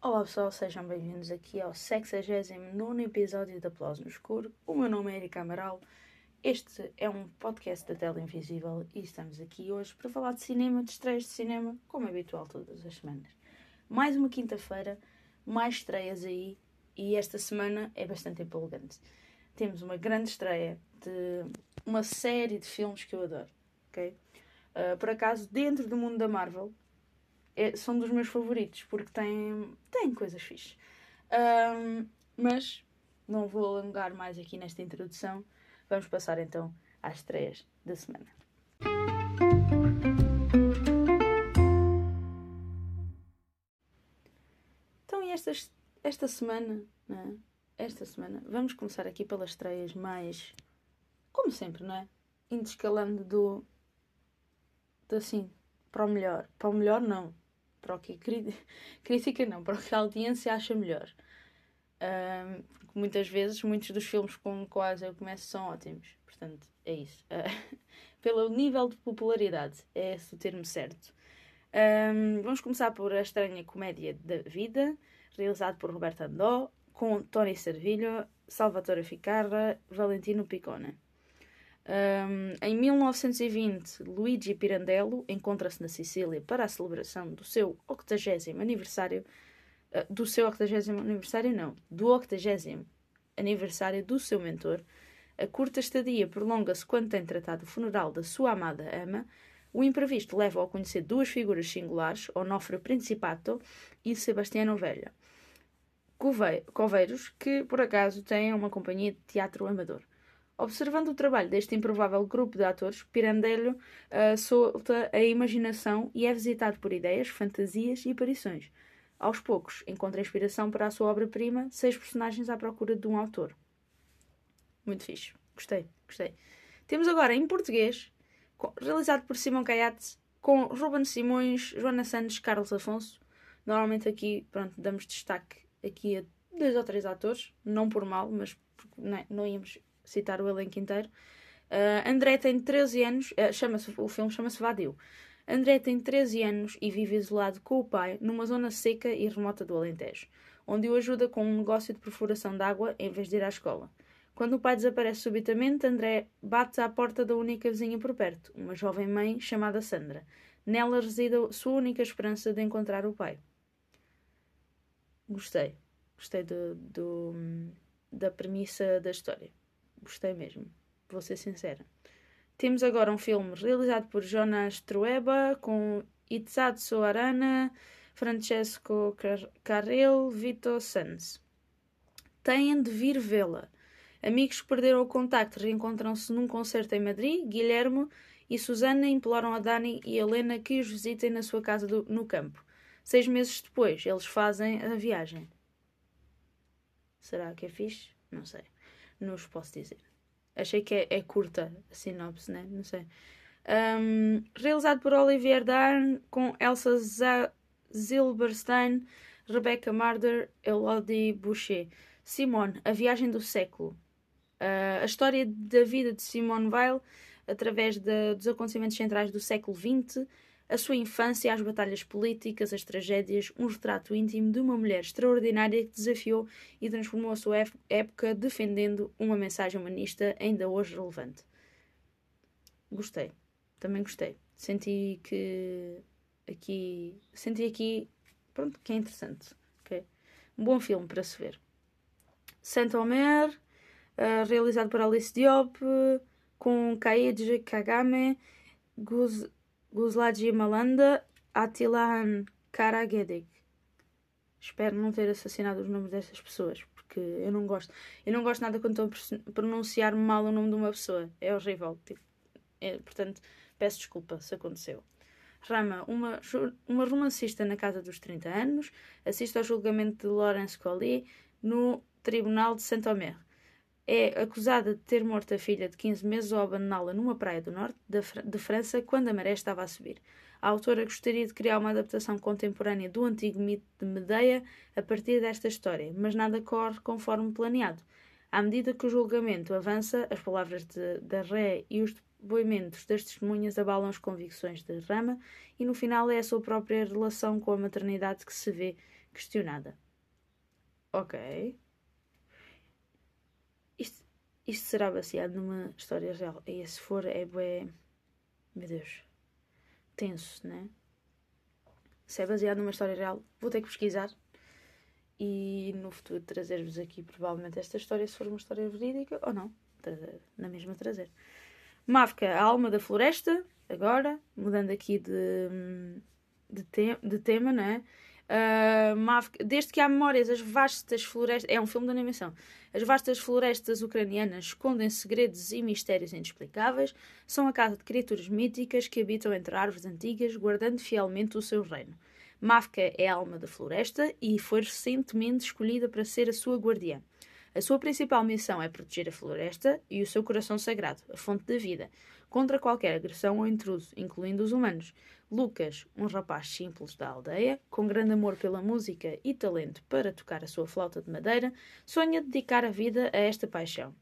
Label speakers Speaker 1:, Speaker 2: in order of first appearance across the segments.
Speaker 1: Olá pessoal, sejam bem-vindos aqui ao 69 episódio da Aplauso no Escuro. O meu nome é Erika Amaral. Este é um podcast da Tela Invisível e estamos aqui hoje para falar de cinema, de estreias de cinema, como é habitual todas as semanas. Mais uma quinta-feira, mais estreias aí e esta semana é bastante empolgante. Temos uma grande estreia de uma série de filmes que eu adoro, ok? Uh, por acaso, dentro do mundo da Marvel, é, são dos meus favoritos, porque têm, têm coisas fixes. Um, mas não vou alongar mais aqui nesta introdução. Vamos passar então às estreias da semana. Esta, esta semana, é? esta semana, vamos começar aqui pelas estreias mais, como sempre, não é? Indo escalando do, do assim, para o melhor. Para o melhor, não para o que crítica não, para o que a audiência acha melhor. Um, muitas vezes, muitos dos filmes com quais eu começo são ótimos. Portanto, é isso. Uh, pelo nível de popularidade, é esse o termo certo. Um, vamos começar por A Estranha Comédia da Vida, realizado por Roberto Andó, com Tony Servilho, Salvatore Ficarra, Valentino Piccone. Um, em 1920, Luigi Pirandello encontra-se na Sicília para a celebração do seu 80 aniversário. Uh, do seu 80 aniversário, não, do 80 aniversário do seu mentor. A curta estadia prolonga-se quando tem tratado o funeral da sua amada ama. O imprevisto leva-o a conhecer duas figuras singulares, Onofre Principato e Sebastiano Velha. Coveiros, que por acaso têm uma companhia de teatro amador. Observando o trabalho deste improvável grupo de atores, Pirandello uh, solta a imaginação e é visitado por ideias, fantasias e aparições. Aos poucos, encontra inspiração para a sua obra-prima, seis personagens à procura de um autor. Muito fixe. Gostei, gostei. Temos agora em português, realizado por Simão Caiate, com Ruben Simões, Joana Santos, Carlos Afonso. Normalmente aqui, pronto, damos destaque aqui a dois ou três atores, não por mal, mas não, é, não íamos citar o elenco inteiro. Uh, André tem 13 anos, uh, chama-se, o filme chama-se Vadio. André tem 13 anos e vive isolado com o pai numa zona seca e remota do Alentejo, onde o ajuda com um negócio de perfuração de água em vez de ir à escola. Quando o pai desaparece subitamente, André bate à porta da única vizinha por perto, uma jovem mãe chamada Sandra. Nela reside a sua única esperança de encontrar o pai. Gostei. Gostei do, do da premissa da história. Gostei mesmo, vou ser sincera. Temos agora um filme realizado por Jonas Trueba, com Itzatsu Arana, Francesco Carrel, Vito Sanz. Têm de vir vê-la. Amigos que perderam o contacto reencontram-se num concerto em Madrid. Guilherme e Susana imploram a Dani e Helena que os visitem na sua casa do, no campo. Seis meses depois, eles fazem a viagem. Será que é fixe? Não sei não os posso dizer. Achei que é, é curta a sinopse, né? Não sei. Um, realizado por Olivier Darn, com Elsa Zilberstein, Rebecca Marder, Elodie Boucher. Simone, A Viagem do Século. Uh, a história da vida de Simone Weil, através de, dos acontecimentos centrais do século XX, a sua infância, as batalhas políticas, as tragédias, um retrato íntimo de uma mulher extraordinária que desafiou e transformou a sua época defendendo uma mensagem humanista ainda hoje relevante. Gostei, também gostei. Senti que aqui, senti aqui, pronto, que é interessante, ok? Um bom filme para se ver. Saint-Omer, uh, realizado por Alice Diop, com Kaiji Kagame, Guz Guzladji Malanda, Attilan Karagedek. Espero não ter assassinado os nomes dessas pessoas, porque eu não gosto. Eu não gosto nada quando estou a pronunciar mal o nome de uma pessoa. É horrível. Tipo, é, portanto, peço desculpa se aconteceu. Rama, uma, uma romancista na casa dos 30 anos, assiste ao julgamento de Laurence Collier no Tribunal de Saint-Omer é acusada de ter morto a filha de 15 meses ao abandoná-la numa praia do norte de França quando a maré estava a subir. A autora gostaria de criar uma adaptação contemporânea do antigo mito de Medeia a partir desta história, mas nada corre conforme planeado. À medida que o julgamento avança, as palavras da ré e os depoimentos das testemunhas abalam as convicções de Rama e no final é a sua própria relação com a maternidade que se vê questionada. Ok. Isto, será baseado numa história real. E se for, é bué. Meu Deus. Tenso, né? Se é baseado numa história real, vou ter que pesquisar e no futuro trazer-vos aqui provavelmente esta história, se for uma história verídica ou não, na mesma trazer. Mavka, a alma da floresta, agora, mudando aqui de, de, te, de tema, não é? Uh, Mavka, desde que há memórias, as vastas florestas. É um filme de animação. As vastas florestas ucranianas escondem segredos e mistérios inexplicáveis. São a casa de criaturas míticas que habitam entre árvores antigas, guardando fielmente o seu reino. Mafka é a alma da floresta e foi recentemente escolhida para ser a sua guardiã. A sua principal missão é proteger a floresta e o seu coração sagrado, a fonte da vida, contra qualquer agressão ou intruso, incluindo os humanos. Lucas, um rapaz simples da aldeia, com grande amor pela música e talento para tocar a sua flauta de madeira, sonha dedicar a vida a esta paixão.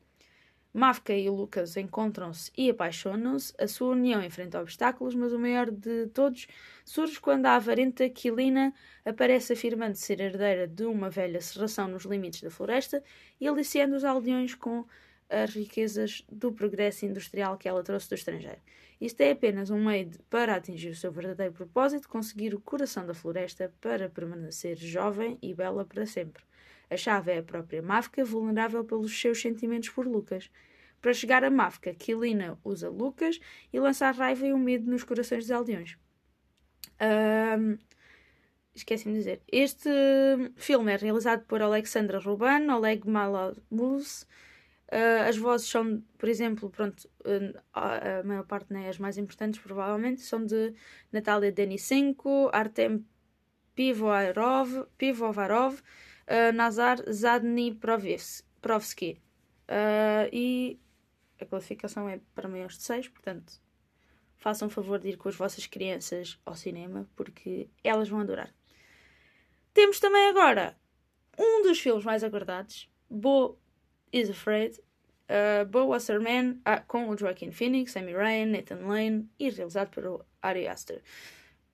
Speaker 1: Mafka e Lucas encontram-se e apaixonam-se. A sua união enfrenta obstáculos, mas o maior de todos surge quando a avarenta Quilina aparece afirmando ser herdeira de uma velha serração nos limites da floresta e aliciando os aldeões com as riquezas do progresso industrial que ela trouxe do estrangeiro. Isto é apenas um meio de, para atingir o seu verdadeiro propósito, conseguir o coração da floresta para permanecer jovem e bela para sempre. A chave é a própria Mafka, vulnerável pelos seus sentimentos por Lucas. Para chegar a Mafka, Kilina usa Lucas e lança a raiva e o medo nos corações dos aldeões. Um, Esqueci-me de dizer. Este filme é realizado por Alexandra Ruban, Oleg Malamuz. Uh, as vozes são, por exemplo, pronto, uh, a, maior parte, né, as mais importantes provavelmente, são de Natalia Denisenko, Artem Pivovarov, Pivovarov Nazar Zadniprovsky. Uh, e a classificação é para maiores de 6, portanto, façam favor de ir com as vossas crianças ao cinema, porque elas vão adorar. Temos também agora um dos filmes mais aguardados, Bo is Afraid, uh, Bo Wasserman, com o Joaquin Phoenix, Amy Ryan, Nathan Lane e realizado pelo Ari Aster.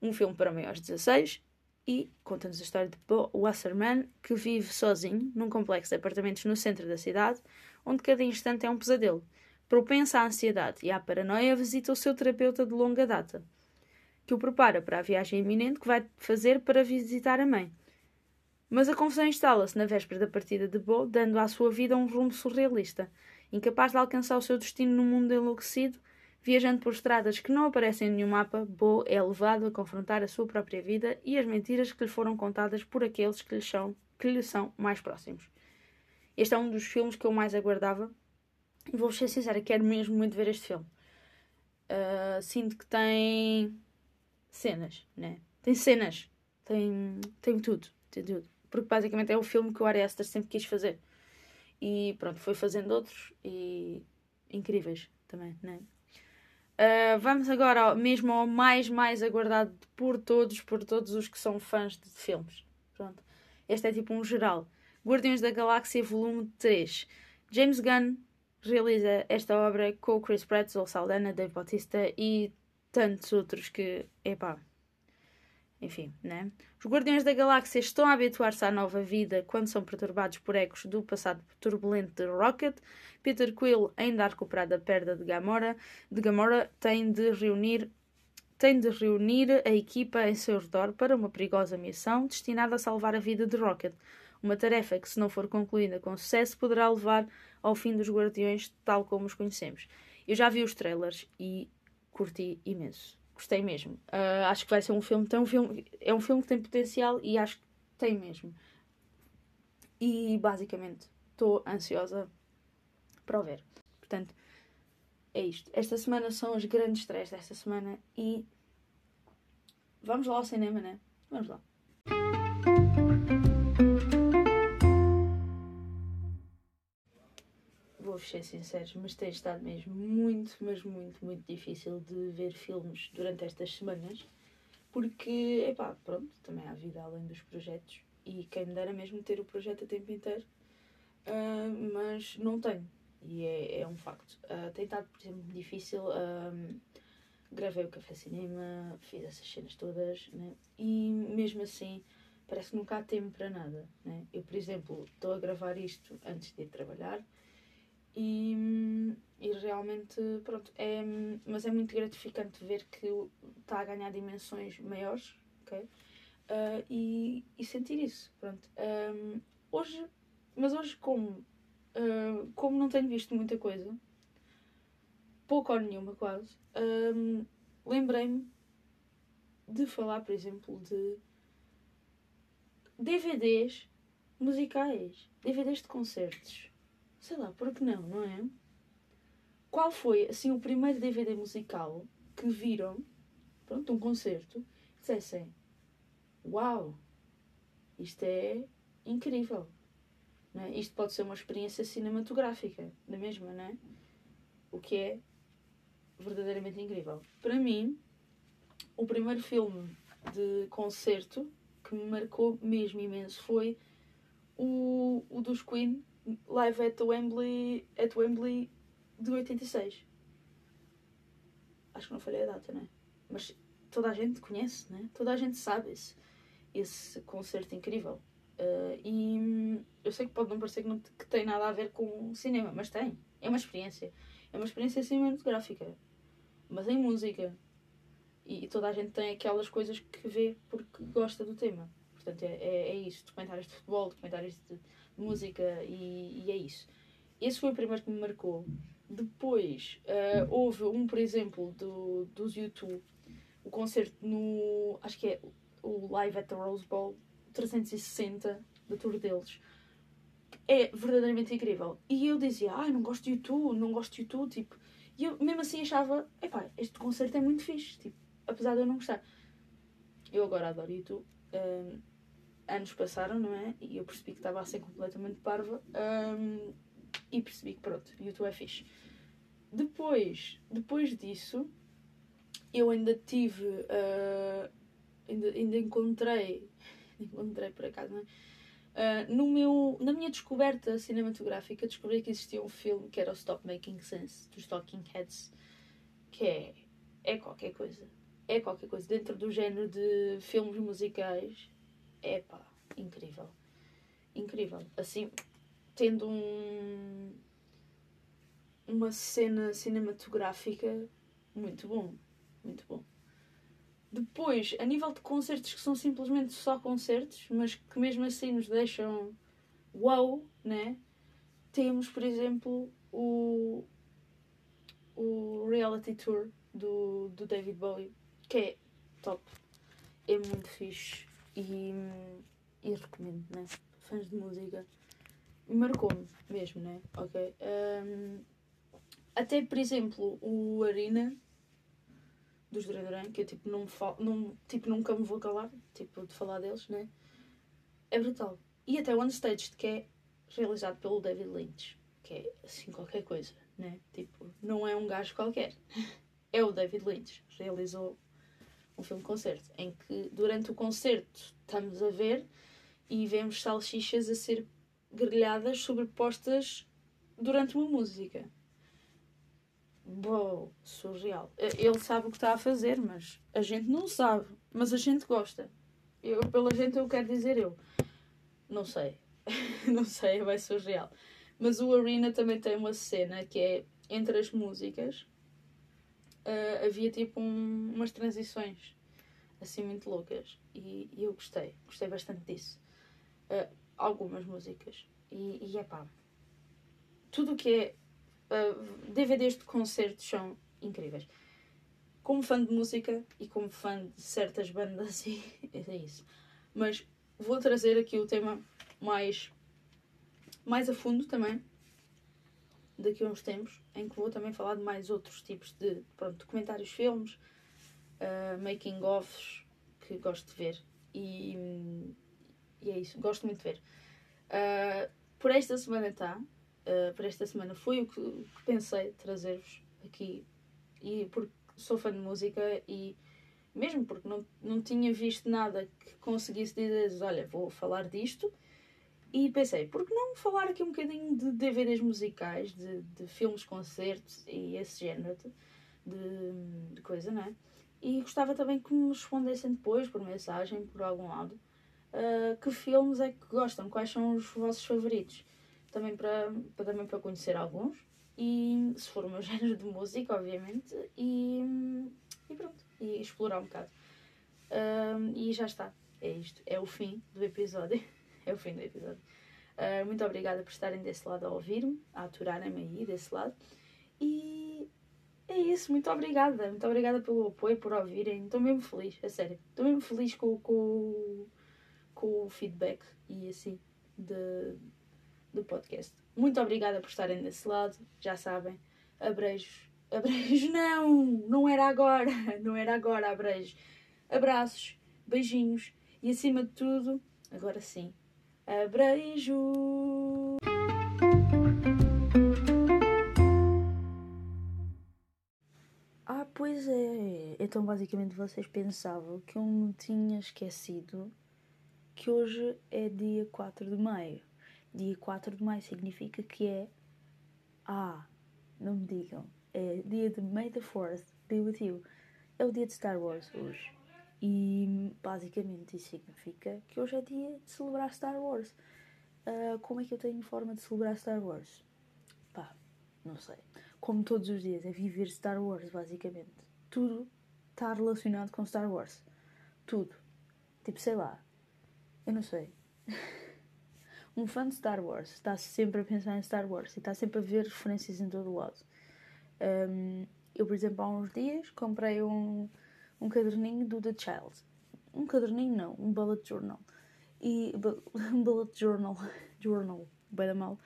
Speaker 1: Um filme para maiores de 16 e conta-nos a história de Bo Wasserman, que vive sozinho num complexo de apartamentos no centro da cidade, onde cada instante é um pesadelo. Propensa à ansiedade e à paranoia, visita o seu terapeuta de longa data, que o prepara para a viagem iminente que vai fazer para visitar a mãe. Mas a confusão instala-se na véspera da partida de Bo, dando à sua vida um rumo surrealista. Incapaz de alcançar o seu destino no mundo enlouquecido, Viajando por estradas que não aparecem em nenhum mapa, Bo é levado a confrontar a sua própria vida e as mentiras que lhe foram contadas por aqueles que lhe são, que lhe são mais próximos. Este é um dos filmes que eu mais aguardava e vou ser sincera, quero mesmo muito ver este filme. Uh, sinto que tem cenas, né? Tem cenas, tem, tem tudo, tem tudo. Porque basicamente é o filme que o Ari Aster sempre quis fazer. E pronto, foi fazendo outros e incríveis também, né? Uh, vamos agora mesmo ao mais, mais aguardado por todos, por todos os que são fãs de filmes. Pronto. Este é tipo um geral. Guardiões da Galáxia, volume 3. James Gunn realiza esta obra com Chris Pratt, Zoe Saldana, Dave Bautista e tantos outros que, epá, enfim, né? Os Guardiões da Galáxia estão a habituar-se à nova vida quando são perturbados por ecos do passado turbulento de Rocket. Peter Quill, ainda a recuperar da perda de Gamora, de Gamora tem de reunir tem de reunir a equipa em seu redor para uma perigosa missão destinada a salvar a vida de Rocket. Uma tarefa que, se não for concluída com sucesso, poderá levar ao fim dos Guardiões tal como os conhecemos. Eu já vi os trailers e curti imenso gostei mesmo. Uh, acho que vai ser um filme, tem um filme. É um filme que tem potencial e acho que tem mesmo. E basicamente estou ansiosa para o ver. Portanto, é isto. Esta semana são os grandes estreias desta semana e vamos lá ao cinema, né? Vamos lá. Vou ser sinceros, mas tem estado mesmo muito, mas muito, muito difícil de ver filmes durante estas semanas. porque, epá, pronto, também há vida além dos projetos e quem me dera mesmo ter o projeto a tempo inteiro, uh, mas não tenho e é, é um facto. Uh, tem estado, por exemplo, difícil. Um, gravei o Café Cinema, fiz essas cenas todas, né? e mesmo assim parece que nunca há tempo para nada. Né? Eu, por exemplo, estou a gravar isto antes de ir trabalhar e, e realmente, pronto, é, mas é muito gratificante ver que está a ganhar dimensões maiores, ok? Uh, e, e sentir isso, pronto. Um, hoje, mas hoje como, uh, como não tenho visto muita coisa, pouco ou nenhuma quase, um, lembrei-me de falar, por exemplo, de DVDs musicais, DVDs de concertos. Sei lá, por que não, não é? Qual foi, assim, o primeiro DVD musical que viram, pronto, um concerto, e dissessem: Uau, isto é incrível. Não é? Isto pode ser uma experiência cinematográfica, da mesma, não é? O que é verdadeiramente incrível. Para mim, o primeiro filme de concerto que me marcou mesmo imenso foi o, o dos Queen, live at Wembley, at Wembley de 86. Acho que não falei a data, né? Mas toda a gente conhece, né? Toda a gente sabe esse, esse concerto incrível. Uh, e eu sei que pode não parecer que, não, que tem nada a ver com cinema, mas tem. É uma experiência. É uma experiência cinematográfica, mas em música. E, e toda a gente tem aquelas coisas que vê porque gosta do tema. Portanto, é, é, é isso. Documentários de futebol, documentários de música e, e, é isso. Esse foi o primeiro que me marcou. Depois, uh, houve um, por exemplo, do, dos YouTube, o concerto no. Acho que é o Live at the Rose Bowl 360 da tour deles é verdadeiramente incrível. E eu dizia, ah, não gosto de YouTube, não gosto de YouTube, tipo, e eu mesmo assim achava, epá, este concerto é muito fixe, tipo, apesar de eu não gostar. Eu agora adoro YouTube. Um, anos passaram, não é? E eu percebi que estava a ser completamente parva. Um, e percebi que pronto, YouTube é fixe. Depois, depois disso, eu ainda tive. Uh, ainda, ainda encontrei. Encontrei por acaso, não é? Uh, no meu, na minha descoberta cinematográfica, descobri que existia um filme que era o Stop Making Sense, dos Talking Heads, que é, é qualquer coisa. É qualquer coisa. Dentro do género de filmes musicais, é pá, incrível. Incrível. Assim, tendo um, uma cena cinematográfica muito bom. Muito bom. Depois, a nível de concertos que são simplesmente só concertos, mas que mesmo assim nos deixam wow, né? Temos, por exemplo, o, o reality tour do, do David Bowie, que é top. É muito fixe e, e recomendo, né? Fãs de música. Marcou-me mesmo, né? Ok. Um, até, por exemplo, o Arena dos Duran que eu tipo, não, falo, não, tipo, nunca me vou calar tipo, de falar deles, né? É brutal. E até One Stage, que é realizado pelo David Lynch, que é assim qualquer coisa, né? Tipo, não é um gajo qualquer. É o David Lynch. Realizou um filme-concerto em que durante o concerto estamos a ver e vemos salsichas a ser grelhadas sobrepostas durante uma música. Uou, surreal. Ele sabe o que está a fazer, mas a gente não sabe. Mas a gente gosta. Eu, pela gente, eu quero dizer eu. Não sei. não sei, vai surreal. Mas o Arena também tem uma cena que é entre as músicas. Uh, havia tipo um, umas transições assim muito loucas. E, e, eu gostei. Gostei bastante disso. Uh, algumas músicas. E, e é pá. Tudo o que é ah, DVDs de concertos são incríveis. Como fã de música e como fã de certas bandas, é isso. Mas vou trazer aqui o tema mais, mais a fundo também, daqui a uns tempos, em que vou também falar de mais outros tipos de pronto, documentários, filmes, uh, making-offs, que gosto de ver. E, e, é isso, gosto muito de ver. Uh, por esta semana está uh, para esta semana foi o que, que pensei trazer-vos aqui. E porque sou fã de música e mesmo porque não, não tinha visto nada que conseguisse dizer, olha, vou falar disto. E pensei, por que não falar aqui um bocadinho de DVDs musicais, de, de filmes, concertos e esse género de, de, coisa, não é? E gostava também que me respondessem depois, por mensagem, por algum lado, uh, que filmes é que gostam, quais são os vossos favoritos. Também para, para, também para conhecer alguns. E se for o meu género de música, obviamente. E, e pronto. E explorar um bocado. Uh, e já está. É isto. É o fim do episódio. é o fim do episódio. Uh, muito obrigada por estarem desse lado a ouvir-me, a aturarem-me aí desse lado. E é isso, muito obrigada. Muito obrigada pelo apoio, por ouvirem. Estou mesmo feliz, a sério. Estou mesmo feliz com, com, com o feedback e assim de, do podcast. Muito obrigada por estarem desse lado. Já sabem, abreijos. Abreijos, não! Não era agora! Não era agora, abreijos. Abraços, beijinhos e acima de tudo, agora sim, abreijos! Ah, pois é. Então, basicamente, vocês pensavam que eu me tinha esquecido que hoje é dia 4 de maio. Dia 4 de maio significa que é. Ah, não me digam. É dia de May the 4th be with you. É o dia de Star Wars hoje. E basicamente isso significa que hoje é dia de celebrar Star Wars. Uh, como é que eu tenho forma de celebrar Star Wars? Pá, não sei como todos os dias, é viver Star Wars, basicamente. Tudo está relacionado com Star Wars. Tudo. Tipo, sei lá. Eu não sei. um fã de Star Wars está sempre a pensar em Star Wars e está sempre a ver referências em todo o lado. Um, eu, por exemplo, há uns dias comprei um, um caderninho do The Child. Um caderninho não, um bullet journal. E, um bullet journal, journal, bem da mal.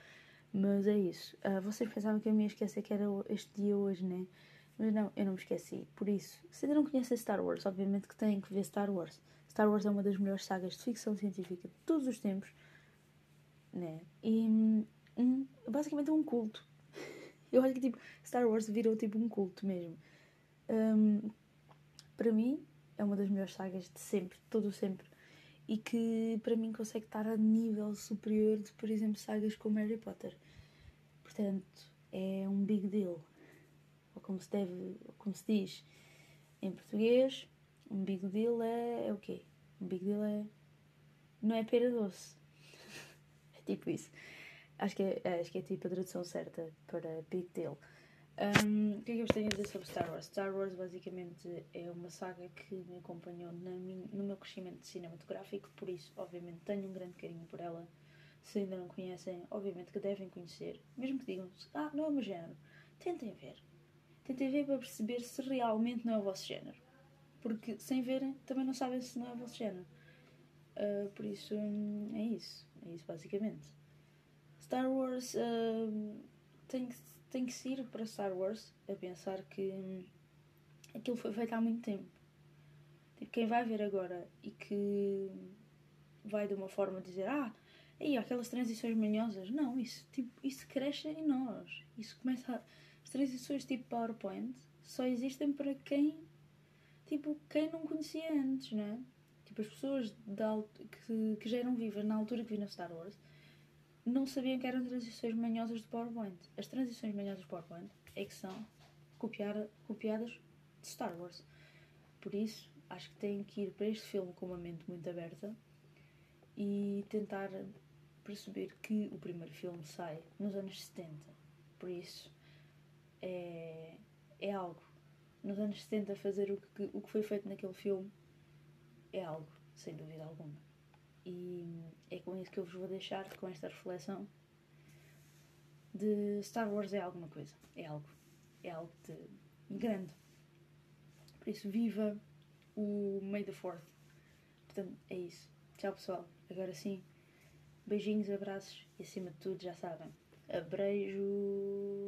Speaker 1: Mas é isso. Uh, vocês pensavam que eu me ia esquecer que era este dia hoje, né? Mas não, eu não me esqueci. Por isso, se ainda não conhecem Star Wars, obviamente que têm que ver Star Wars. Star Wars é uma das melhores sagas de ficção científica de todos os tempos. Né? E um, basicamente é um culto. Eu acho que tipo, Star Wars virou tipo um culto mesmo. Um, para mim, é uma das melhores sagas de sempre, todo o sempre e que para mim consegue estar a nível superior de, por exemplo, sagas como Harry Potter. Portanto, é um big deal. Ou como se deve, como se diz em português, um big deal é, é o quê? Um big deal é. não é pera doce. é tipo isso. Acho que é, acho que é tipo a tradução certa para big deal. Um, o que é que eu vos tenho a dizer sobre Star Wars? Star Wars basicamente é uma saga que me acompanhou minha, no meu crescimento cinematográfico, por isso, obviamente, tenho um grande carinho por ela. Se ainda não conhecem, obviamente que devem conhecer, mesmo que digam ah, não é o meu género, tentem ver. Tentem ver para perceber se realmente não é o vosso género. Porque sem verem, também não sabem se não é o vosso género. Uh, por isso, hum, é isso. É isso, basicamente. Star Wars uh, tem que tem que se ir para Star Wars a pensar que aquilo foi feito há muito tempo. Tipo, quem vai ver agora e que vai de uma forma dizer ah, aí aquelas transições manhosas, não, isso, tipo, isso cresce em nós. Isso começa a... As transições tipo PowerPoint só existem para quem tipo, quem não conhecia antes, não é? Tipo, as pessoas que, que já eram vivas na altura que viram Star Wars não sabiam que eram transições manhosas de PowerPoint. As transições manhosas de PowerPoint é que são copiar, copiadas de Star Wars. Por isso, acho que têm que ir para este filme com uma mente muito aberta e tentar perceber que o primeiro filme sai nos anos 70. Por isso, é, é algo. Nos anos 70, fazer o que, o que foi feito naquele filme é algo, sem dúvida alguma. E é com isso que eu vos vou deixar, com esta reflexão de Star Wars é alguma coisa, é algo, é algo de grande. Por isso, viva o May the Fourth. Portanto, é isso. Tchau, pessoal. Agora sim, beijinhos, abraços e acima de tudo, já sabem, abreijos.